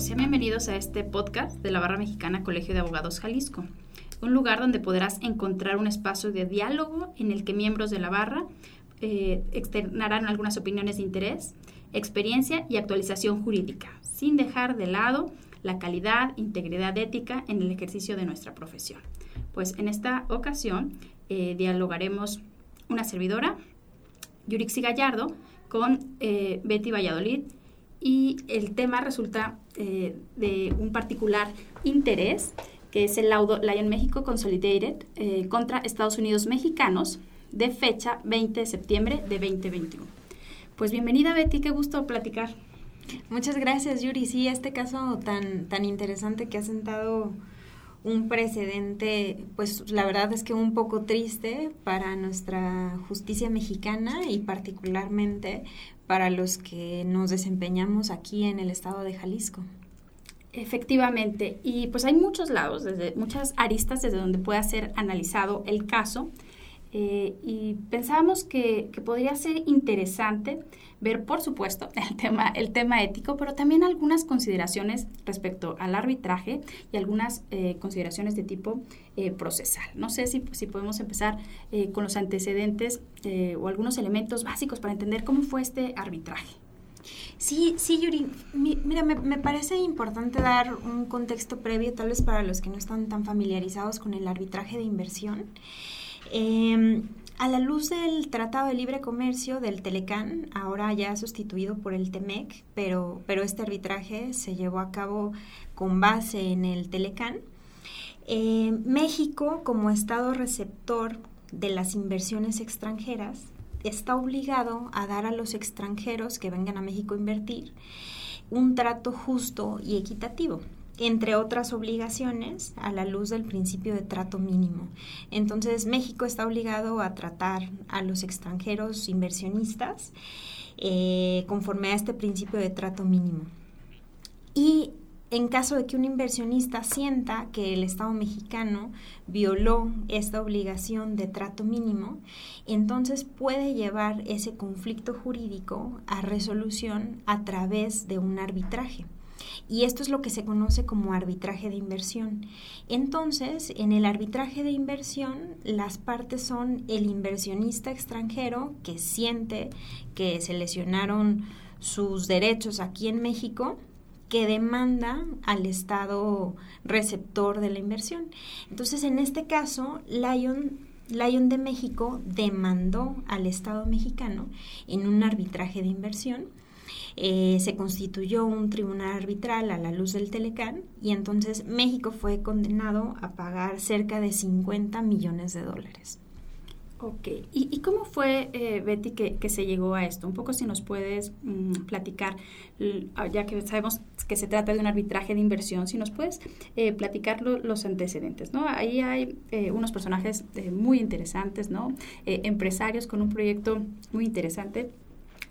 sean bienvenidos a este podcast de la Barra Mexicana Colegio de Abogados Jalisco, un lugar donde podrás encontrar un espacio de diálogo en el que miembros de la barra eh, externarán algunas opiniones de interés, experiencia y actualización jurídica, sin dejar de lado la calidad, integridad ética en el ejercicio de nuestra profesión. Pues en esta ocasión eh, dialogaremos una servidora, Yurixi Gallardo, con eh, Betty Valladolid y el tema resulta eh, de un particular interés, que es el laudo Lion México Consolidated eh, contra Estados Unidos mexicanos de fecha 20 de septiembre de 2021. Pues bienvenida Betty, qué gusto platicar. Muchas gracias Yuri, sí, este caso tan, tan interesante que ha sentado un precedente, pues la verdad es que un poco triste para nuestra justicia mexicana y particularmente para los que nos desempeñamos aquí en el estado de Jalisco. Efectivamente, y pues hay muchos lados, desde muchas aristas desde donde puede ser analizado el caso. Eh, y pensábamos que, que, podría ser interesante ver, por supuesto, el tema, el tema ético, pero también algunas consideraciones respecto al arbitraje y algunas eh, consideraciones de tipo eh, procesal. No sé si, si podemos empezar eh, con los antecedentes o algunos elementos básicos para entender cómo fue este arbitraje. Sí, sí, Yuri. mira, me, me, parece importante dar un contexto previo, tal vez para los que no están tan familiarizados con el arbitraje de inversión. Eh, a la luz del Tratado de Libre Comercio del Telecán, ahora ya sustituido por el TEMEC, pero, pero este arbitraje se llevó a cabo con base en el Telecán, eh, México, como Estado receptor de las inversiones extranjeras, está obligado a dar a los extranjeros que vengan a México a invertir un trato justo y equitativo entre otras obligaciones, a la luz del principio de trato mínimo. Entonces, México está obligado a tratar a los extranjeros inversionistas eh, conforme a este principio de trato mínimo. Y en caso de que un inversionista sienta que el Estado mexicano violó esta obligación de trato mínimo, entonces puede llevar ese conflicto jurídico a resolución a través de un arbitraje. Y esto es lo que se conoce como arbitraje de inversión. Entonces, en el arbitraje de inversión, las partes son el inversionista extranjero que siente que se lesionaron sus derechos aquí en México, que demanda al Estado receptor de la inversión. Entonces, en este caso, Lion Lion de México demandó al Estado mexicano en un arbitraje de inversión eh, se constituyó un tribunal arbitral a la luz del Telecán y entonces México fue condenado a pagar cerca de 50 millones de dólares. Ok, ¿y, cómo fue, eh, Betty, que, se llegó a esto? Un poco si nos puedes mm, platicar, ya que sabemos que se trata de un arbitraje de inversión, si nos puedes eh, platicar los antecedentes, ¿no? Ahí hay unos personajes muy interesantes, ¿no? empresarios con un proyecto muy interesante,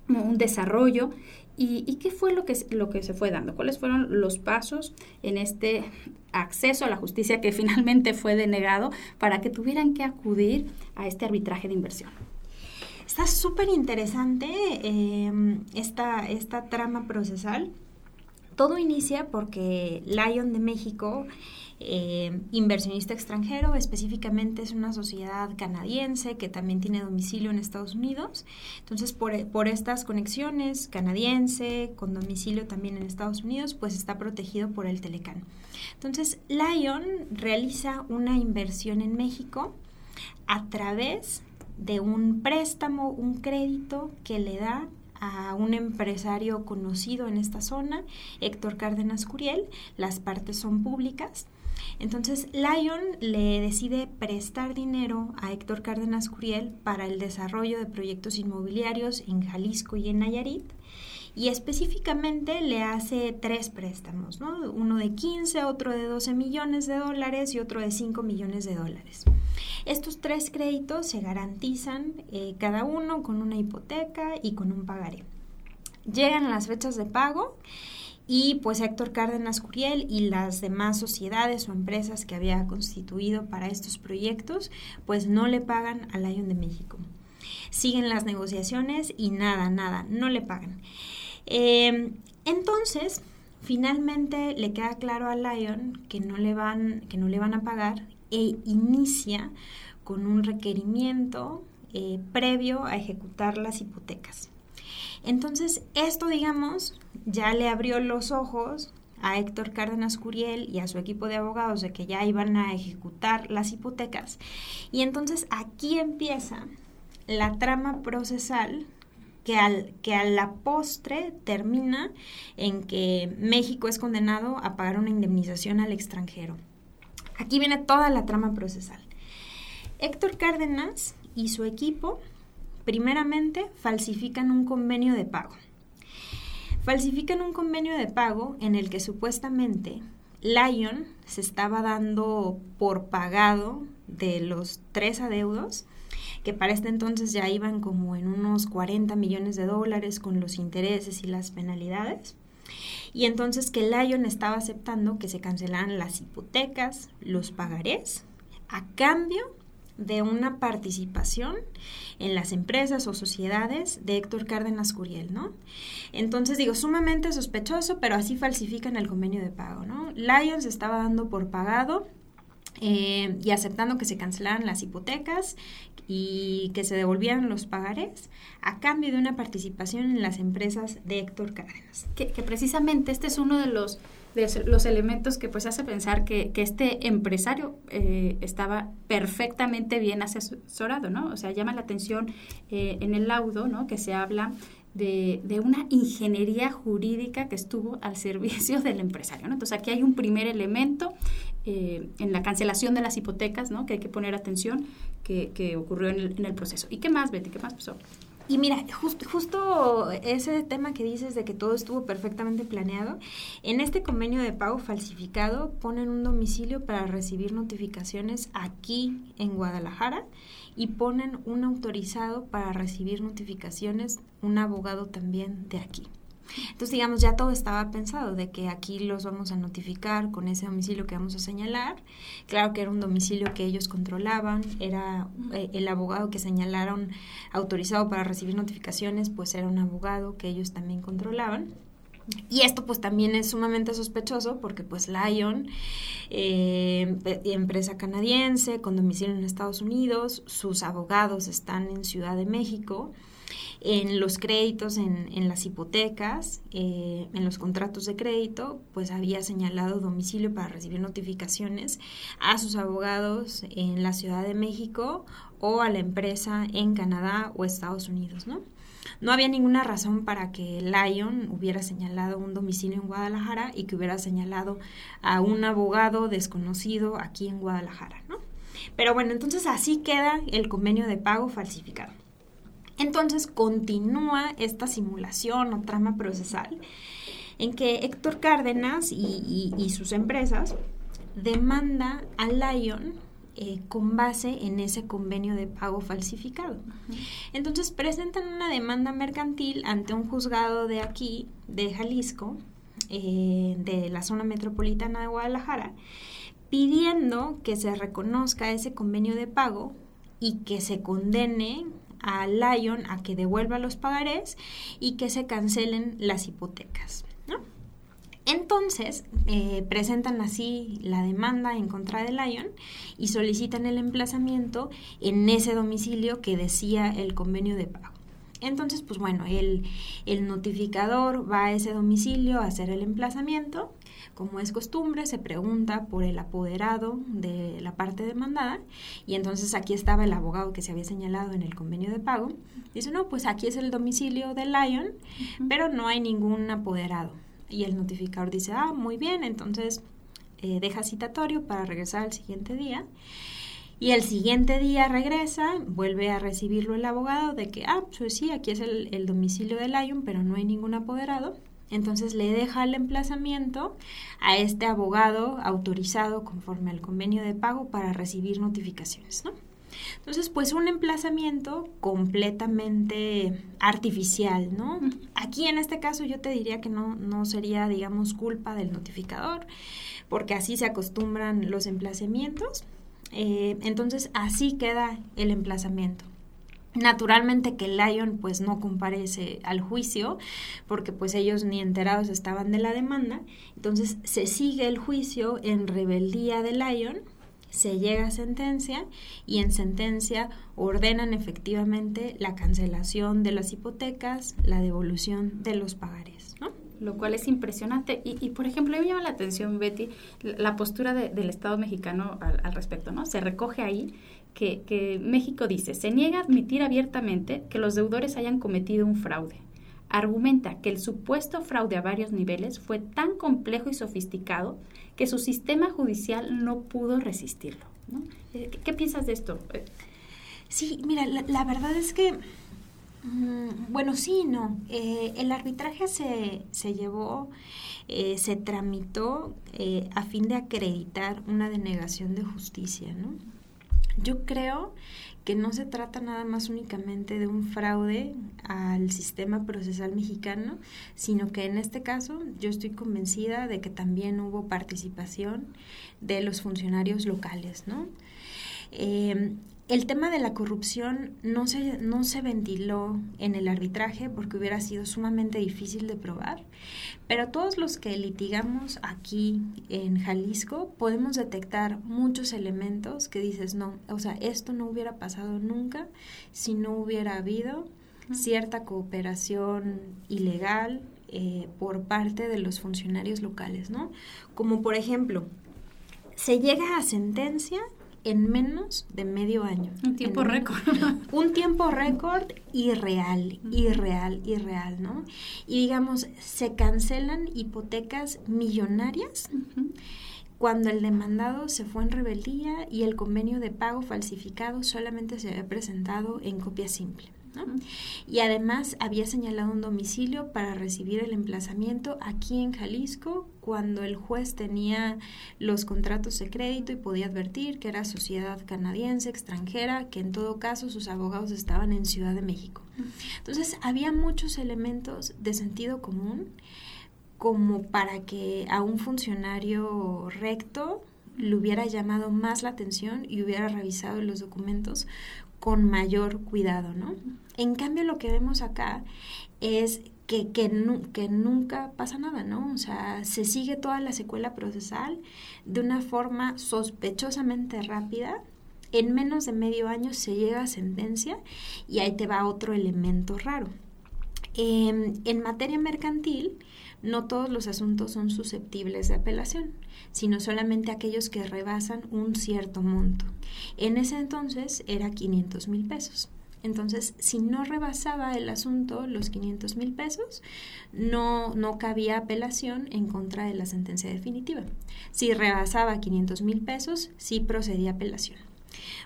un desarrollo ¿Y, qué fue lo que, lo que se fue dando? ¿Cuáles fueron los pasos en este acceso a la justicia que finalmente fue denegado para que tuvieran que acudir a este arbitraje de inversión? Está súper interesante em, esta, esta trama procesal. Todo inicia porque Lion de México eh, inversionista extranjero, específicamente es una sociedad canadiense que también tiene domicilio en Estados Unidos. Entonces, por, estas conexiones, canadiense, con domicilio también en Estados Unidos, pues está protegido por el Telecán. Entonces, Lion realiza una inversión en México a través de un préstamo, un crédito que le da a un empresario conocido en esta zona, Héctor Cárdenas Curiel. Las partes son públicas. Entonces, Lion le decide prestar dinero a Héctor Cárdenas Curiel para el desarrollo de proyectos inmobiliarios en Jalisco y en Nayarit. Y específicamente le hace tres préstamos, ¿no? Uno de 15, otro de 12 millones de dólares y otro de 5 millones de dólares. Estos tres créditos se garantizan eh, cada uno con una hipoteca y con un pagaré. Llegan las fechas de pago y pues Héctor Cárdenas Curiel y las demás sociedades o empresas que había constituido para estos proyectos, pues no le pagan al Lion de México. Siguen las negociaciones y nada, nada, no le pagan. Em, entonces, finalmente le queda claro a Lion que no le van, que no le van a pagar e inicia con un requerimiento eh, previo a ejecutar las hipotecas. Entonces, esto, digamos, ya le abrió los ojos a Héctor Cárdenas Curiel y a su equipo de abogados de que ya iban a ejecutar las hipotecas. Y entonces aquí empieza la trama procesal que, al, que a la postre termina en que México es condenado a pagar una indemnización al extranjero. Aquí viene toda la trama procesal. Héctor Cárdenas y su equipo, primeramente, falsifican un convenio de pago falsifican un convenio de pago en el que supuestamente Lion se estaba dando por pagado de los tres adeudos, que para este entonces ya iban como en unos 40 millones de dólares con los intereses y las penalidades. Y entonces que Lion estaba aceptando que se cancelaran las hipotecas, los pagarés, a cambio de una participación en las empresas o sociedades de Héctor Cárdenas Curiel, ¿no? Entonces digo, sumamente sospechoso, pero así falsifican el convenio de pago, ¿no? Lions estaba dando por pagado eh, y aceptando que se cancelaran las hipotecas y que se devolvieran los pagares a cambio de una participación en las empresas de Héctor Cárdenas. Que, que precisamente este es uno de los de los elementos que pues hace pensar que, este empresario eh, estaba perfectamente bien asesorado, ¿no? O sea, llama la atención eh, en el laudo, ¿no? Que se habla de, una ingeniería jurídica que estuvo al servicio del empresario, ¿no? Entonces aquí hay un primer elemento eh, en la cancelación de las hipotecas, ¿no? Que hay que poner atención que, ocurrió en el, en el, proceso. ¿Y qué más, Betty? ¿Qué más pasó? Y mira, justo ese tema que dices de que todo estuvo perfectamente planeado, en este convenio de pago falsificado ponen un domicilio para recibir notificaciones aquí en Guadalajara y ponen un autorizado para recibir notificaciones, un abogado también de aquí. Entonces, digamos, ya todo estaba pensado de que aquí los vamos a notificar con ese domicilio que vamos a señalar. Claro que era un domicilio que ellos controlaban, era eh, el abogado que señalaron autorizado para recibir notificaciones, pues era un abogado que ellos también controlaban. Y esto pues también es sumamente sospechoso porque pues Lion, eh, empresa canadiense con domicilio en Estados Unidos, sus abogados están en Ciudad de México en los créditos, en, en las hipotecas, eh, en los contratos de crédito, pues había señalado domicilio para recibir notificaciones a sus abogados en la Ciudad de México o a la empresa en Canadá o Estados Unidos, ¿no? No había ninguna razón para que Lion hubiera señalado un domicilio en Guadalajara y que hubiera señalado a un abogado desconocido aquí en Guadalajara, ¿no? Pero bueno, entonces así queda el convenio de pago falsificado. Entonces continúa esta simulación o trama procesal en que Héctor Cárdenas y, sus empresas demanda a Lion eh, con base en ese convenio de pago falsificado. Entonces presentan una demanda mercantil ante un juzgado de aquí, de Jalisco, eh, de la zona metropolitana de Guadalajara, pidiendo que se reconozca ese convenio de pago y que se condene a Lion a que devuelva los pagarés y que se cancelen las hipotecas. Entonces, eh, presentan así la demanda en contra de Lion y solicitan el emplazamiento en ese domicilio que decía el convenio de pago. Entonces, pues bueno, el, el notificador va a ese domicilio a hacer el emplazamiento como es costumbre, se pregunta por el apoderado de la parte demandada y entonces aquí estaba el abogado que se había señalado en el convenio de pago. Dice, no, pues aquí es el domicilio de Lion, pero no hay ningún apoderado. Y el notificador dice, ah, muy bien, entonces eh, deja citatorio para regresar al siguiente día. Y el siguiente día regresa, vuelve a recibirlo el abogado de que, ah, pues sí, aquí es el, el domicilio de Lion, pero no hay ningún apoderado. Entonces le deja el emplazamiento a este abogado autorizado conforme al convenio de pago para recibir notificaciones, ¿no? Entonces, pues un emplazamiento completamente artificial, ¿no? Aquí en este caso yo te diría que no, no sería, digamos, culpa del notificador, porque así se acostumbran los emplazamientos. Eh, entonces, así queda el emplazamiento. Naturalmente que Lyon pues no comparece al juicio porque pues ellos ni enterados estaban de la demanda. Entonces se sigue el juicio en rebeldía de Lyon, se llega a sentencia y en sentencia ordenan efectivamente la cancelación de las hipotecas, la devolución de los pagares, ¿no? Lo cual es impresionante. Y, y por ejemplo, a mí me llama la atención, Betty, la postura del Estado mexicano al, al respecto, ¿no? Se recoge ahí que, México dice, se niega a admitir abiertamente que los deudores hayan cometido un fraude. Argumenta que el supuesto fraude a varios niveles fue tan complejo y sofisticado que su sistema judicial no pudo resistirlo. Eh, ¿Qué, piensas de esto? Sí, mira, la, verdad es que, mm, bueno, sí, no. Eh, el arbitraje se, se llevó, eh, se tramitó a fin de acreditar una denegación de justicia, ¿no? Yo creo que no se trata nada más únicamente de un fraude al sistema procesal mexicano, sino que en este caso yo estoy convencida de que también hubo participación de los funcionarios locales, ¿no? Eh, el tema de la corrupción no se, no se ventiló en el arbitraje porque hubiera sido sumamente difícil de probar, pero todos los que litigamos aquí en Jalisco podemos detectar muchos elementos que dices, no, o sea, esto no hubiera pasado nunca si no hubiera habido cierta cooperación ilegal eh, por parte de los funcionarios locales, ¿no? Como por ejemplo, se llega a sentencia en menos de medio año. Un tiempo récord. Un tiempo récord irreal, irreal, irreal, ¿no? Y digamos, se cancelan hipotecas millonarias. cuando el demandado se fue en rebeldía y el convenio de pago falsificado solamente se había presentado en copia simple. Y además había señalado un domicilio para recibir el emplazamiento aquí en Jalisco cuando el juez tenía los contratos de crédito y podía advertir que era sociedad canadiense, extranjera, que en todo caso sus abogados estaban en Ciudad de México. Entonces había muchos elementos de sentido común como para que a un funcionario recto le hubiera llamado más la atención y hubiera revisado los documentos con mayor cuidado, ¿no? En cambio, lo que vemos acá es que, que, nunca pasa nada, ¿no? O sea, se sigue toda la secuela procesal de una forma sospechosamente rápida. En menos de medio año se llega a sentencia y ahí te va otro elemento raro. Em, en materia mercantil, no todos los asuntos son susceptibles de apelación, sino solamente aquellos que rebasan un cierto monto. En ese entonces era 500 mil pesos. Entonces, si no rebasaba el asunto los 500 mil pesos, no, no cabía apelación en contra de la sentencia definitiva. Si rebasaba 500 mil pesos, sí procedía apelación.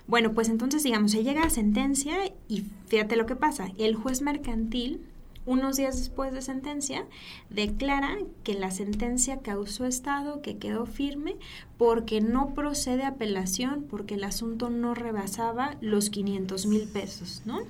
Bueno, pues entonces, digamos, se llega a sentencia y fíjate lo que pasa. El juez mercantil unos días después de sentencia, declara que la sentencia causó estado, que quedó firme, porque no procede apelación, porque el asunto no rebasaba los 500 mil pesos, ¿no?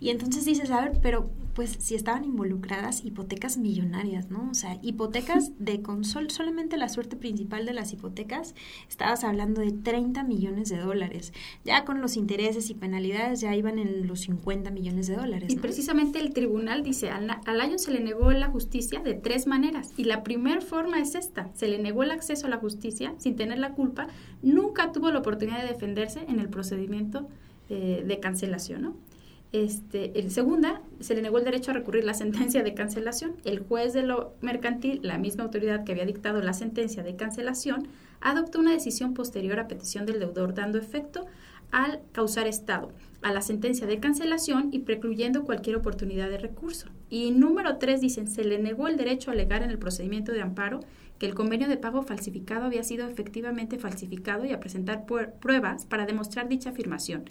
Y entonces dices, a ver, pero pues si estaban involucradas hipotecas millonarias, ¿no? O sea, hipotecas de consol, solamente la suerte principal de las hipotecas, estabas hablando de 30 millones de dólares. Ya con los intereses y penalidades ya iban en los 50 millones de dólares. Y precisamente el tribunal dice, al, al año se le negó la justicia de tres maneras. Y la primera forma es esta, se le negó el acceso a la justicia sin tener la culpa, nunca tuvo la oportunidad de defenderse en el procedimiento eh, de cancelación, ¿no? Este, el segunda, se le negó el derecho a recurrir la sentencia de cancelación. El juez de lo mercantil, la misma autoridad que había dictado la sentencia de cancelación, adoptó una decisión posterior a petición del deudor, dando efecto al causar estado a la sentencia de cancelación y precluyendo cualquier oportunidad de recurso. Y número tres, dicen, se le negó el derecho a alegar en el procedimiento de amparo que el convenio de pago falsificado había sido efectivamente falsificado y a presentar pruebas para demostrar dicha afirmación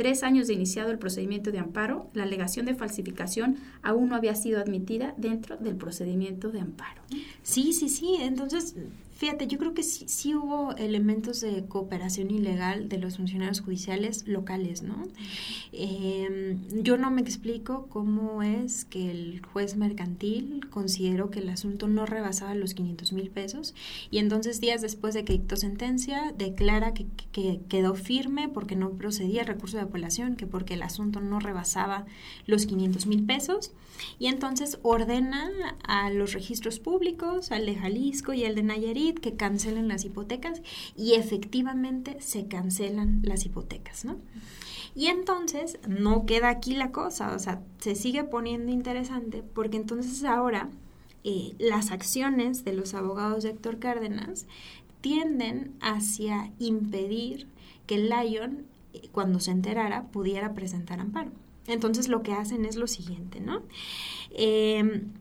tres años de iniciado el procedimiento de amparo, la alegación de falsificación aún no había sido admitida dentro del procedimiento de amparo. Sí, sí, sí. Entonces, Fíjate, yo creo que sí, sí, hubo elementos de cooperación ilegal de los funcionarios judiciales locales, ¿no? Eh, yo no me explico cómo es que el juez mercantil consideró que el asunto no rebasaba los 500 mil pesos y entonces días después de que dictó sentencia declara que, que quedó firme porque no procedía el recurso de apelación, que porque el asunto no rebasaba los 500 mil pesos y entonces ordena a los registros públicos, al de Jalisco y al de Nayarit, que cancelen las hipotecas y efectivamente se cancelan las hipotecas, ¿no? Y entonces no queda aquí la cosa, o sea, se sigue poniendo interesante porque entonces ahora eh, las acciones de los abogados de Héctor Cárdenas tienden hacia impedir que Lyon, eh, cuando se enterara, pudiera presentar amparo. Entonces lo que hacen es lo siguiente, ¿no? Em,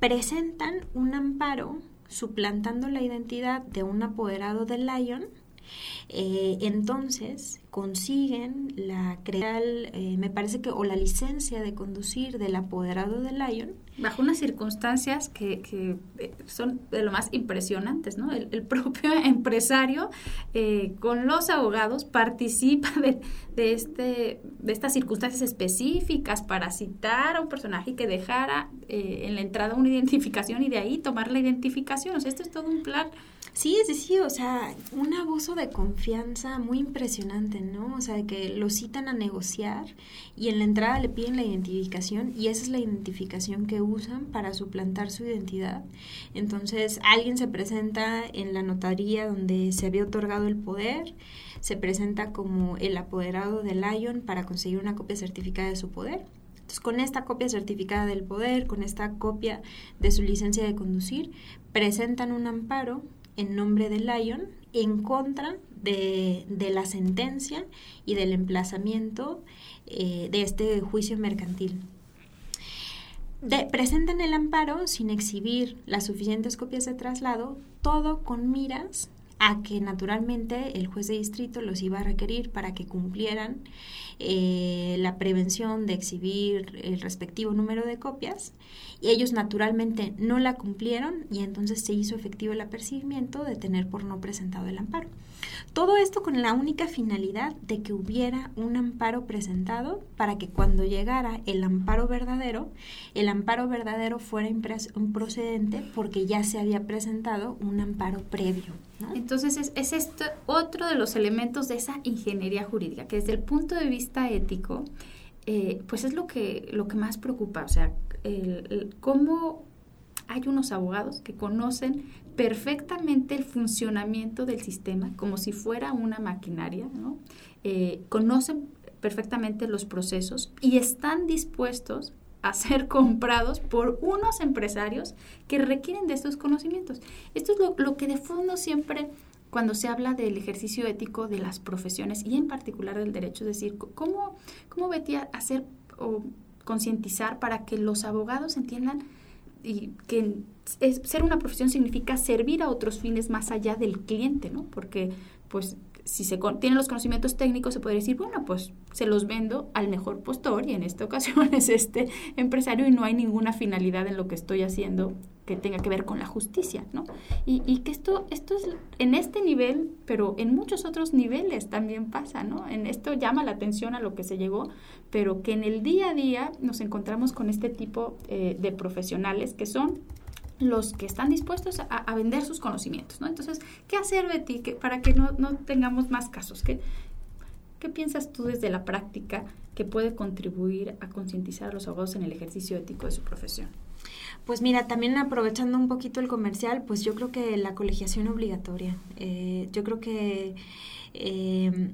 presentan un amparo suplantando la identidad de un apoderado de Lion. Eh, entonces consiguen la crear, eh, me parece que, o la licencia de conducir del apoderado de Lion. Bajo unas circunstancias que, que eh, son de lo más impresionantes, ¿no? El, propio empresario eh, con los abogados participa de, de, este, de estas circunstancias específicas para citar a un personaje que dejara en la entrada una identificación y de ahí tomar la identificación. O sea, esto es todo un plan Sí, sí, sí, o sea, un abuso de confianza muy impresionante, ¿no? O sea, que lo citan a negociar y en la entrada le piden la identificación y esa es la identificación que usan para suplantar su identidad. Entonces, alguien se presenta en la notaría donde se había otorgado el poder, se presenta como el apoderado de Lion para conseguir una copia certificada de su poder. Entonces, con esta copia certificada del poder, con esta copia de su licencia de conducir, presentan un amparo en nombre de Lyon en contra de, la sentencia y del emplazamiento eh, de este juicio mercantil. presentan el amparo sin exhibir las suficientes copias de traslado, todo con miras a que naturalmente el juez de distrito los iba a requerir para que cumplieran eh, la prevención de exhibir el respectivo número de copias y ellos naturalmente no la cumplieron y entonces se hizo efectivo el apercibimiento de tener por no presentado el amparo. Todo esto con la única finalidad de que hubiera un amparo presentado para que cuando llegara el amparo verdadero, el amparo verdadero fuera un procedente porque ya se había presentado un amparo previo. Entonces es, es esto otro de los elementos de esa ingeniería jurídica, que desde el punto de vista ético, eh, pues es lo que, lo que más preocupa, o sea, el, cómo hay unos abogados que conocen perfectamente el funcionamiento del sistema como si fuera una maquinaria, ¿no? Eh, conocen perfectamente los procesos y están dispuestos a ser comprados por unos empresarios que requieren de estos conocimientos. Esto es lo, que de fondo siempre cuando se habla del ejercicio ético de las profesiones y en particular del derecho, es decir, ¿cómo, cómo Betty hacer o concientizar para que los abogados entiendan y que ser una profesión significa servir a otros fines más allá del cliente, ¿no? Porque pues si se tienen los conocimientos técnicos, se puede decir, bueno, pues se los vendo al mejor postor y en esta ocasión es este empresario y no hay ninguna finalidad en lo que estoy haciendo que tenga que ver con la justicia, ¿no? Y, y, que esto, esto es en este nivel, pero en muchos otros niveles también pasa, ¿no? En esto llama la atención a lo que se llegó, pero que en el día a día nos encontramos con este tipo eh, de profesionales que son los que están dispuestos a, vender sus conocimientos, ¿no? Entonces, ¿qué hacer, Betty, que, para que no, no tengamos más casos? ¿Qué, ¿Qué piensas tú desde la práctica que puede contribuir a concientizar a los abogados en el ejercicio ético de su profesión? Pues mira, también aprovechando un poquito el comercial, pues yo creo que la colegiación obligatoria. Eh, yo creo que eh,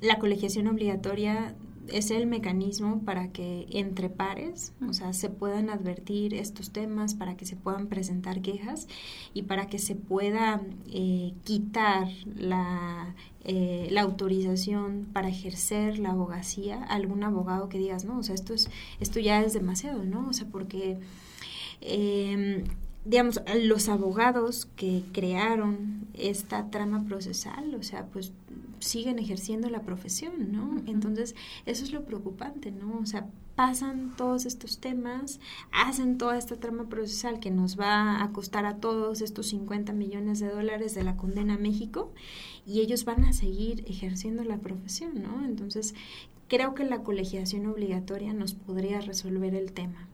la colegiación obligatoria es el mecanismo para que entre pares, o sea, se puedan advertir estos temas, para que se puedan presentar quejas y para que se pueda eh, quitar la, eh, la autorización para ejercer la abogacía a algún abogado que digas, no, o sea, esto, es, esto ya es demasiado, ¿no? O sea, porque... Eh, digamos, los abogados que crearon esta trama procesal, o sea, pues siguen ejerciendo la profesión, ¿no? Entonces, eso es lo preocupante, ¿no? O sea, pasan todos estos temas, hacen toda esta trama procesal que nos va a costar a todos estos 50 millones de dólares de la condena a México y ellos van a seguir ejerciendo la profesión, ¿no? Entonces, creo que la colegiación obligatoria nos podría resolver el tema.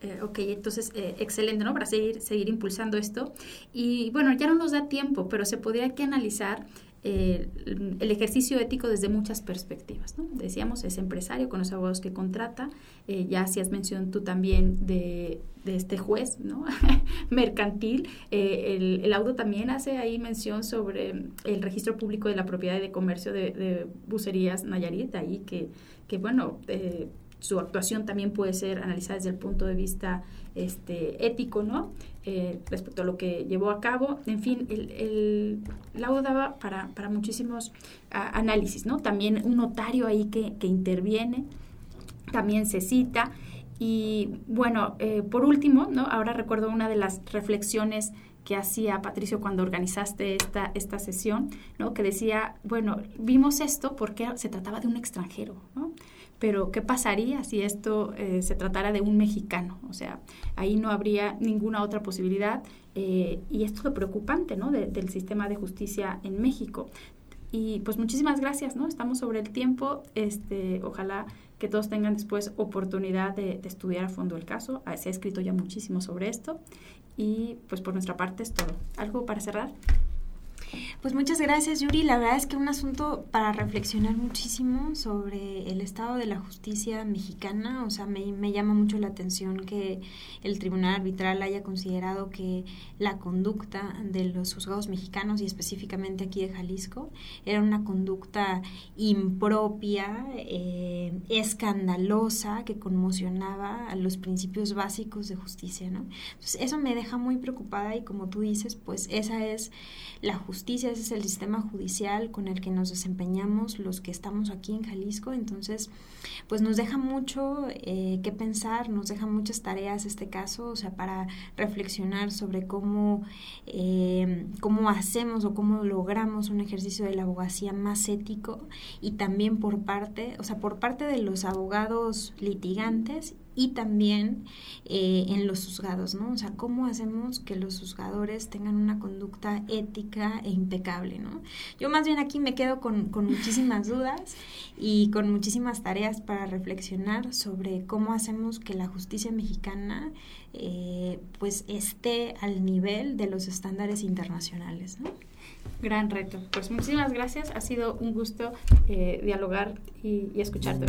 Eh, ok, entonces, eh, excelente, ¿no? Para seguir, seguir impulsando esto. Y bueno, ya no nos da tiempo, pero se podría que analizar eh, el ejercicio ético desde muchas perspectivas. ¿no? Decíamos, es empresario con los abogados que contrata, eh, ya hacías mención tú también de, este juez ¿no? mercantil. Eh, el, el, también hace ahí mención sobre el registro público de la propiedad y de comercio de, de Bucerías Nayarit, ahí que, que bueno, su actuación también puede ser analizada desde el punto de vista este, ético, ¿no? Eh, respecto a lo que llevó a cabo. En fin, el, el laudo daba para, para muchísimos análisis, ¿no? También un notario ahí que, que interviene, también se cita. Y bueno, eh, por último, ¿no? Ahora recuerdo una de las reflexiones que hacía Patricio cuando organizaste esta, esta sesión, ¿no? Que decía, bueno, vimos esto porque se trataba de un extranjero, ¿no? Pero ¿qué pasaría si esto eh, se tratara de un mexicano? O sea, ahí no habría ninguna otra posibilidad eh, y esto es lo preocupante ¿no? del sistema de justicia en México. Y pues muchísimas gracias, ¿no? Estamos sobre el tiempo, este, ojalá que todos tengan después oportunidad de, de estudiar a fondo el caso. Ah, se ha escrito ya muchísimo sobre esto y pues por nuestra parte es todo. ¿Algo para cerrar? Pues muchas gracias, Yuri. La verdad es que un asunto para reflexionar muchísimo sobre el estado de la justicia mexicana. O sea, me, me, llama mucho la atención que el tribunal arbitral haya considerado que la conducta de los juzgados mexicanos y específicamente aquí de Jalisco era una conducta impropia, eh, escandalosa, que conmocionaba a los principios básicos de justicia, ¿no? Entonces, eso me deja muy preocupada y como tú dices, pues esa es la justicia ese es el sistema judicial con el que nos desempeñamos los que estamos aquí en Jalisco. Entonces, pues nos deja mucho eh, que pensar, nos deja muchas tareas este caso, o sea, para reflexionar sobre cómo, eh, cómo hacemos o cómo logramos un ejercicio de la abogacía más ético y también por parte, o sea, por parte de los abogados litigantes y también eh, en los juzgados, ¿no? O sea, ¿cómo hacemos que los juzgadores tengan una conducta ética e impecable, ¿no? Yo más bien aquí me quedo con, con muchísimas dudas y con muchísimas tareas para reflexionar sobre cómo hacemos que la justicia mexicana eh, pues esté al nivel de los estándares internacionales, ¿no? Gran reto. Pues muchísimas gracias. Ha sido un gusto eh, dialogar y, y escucharte.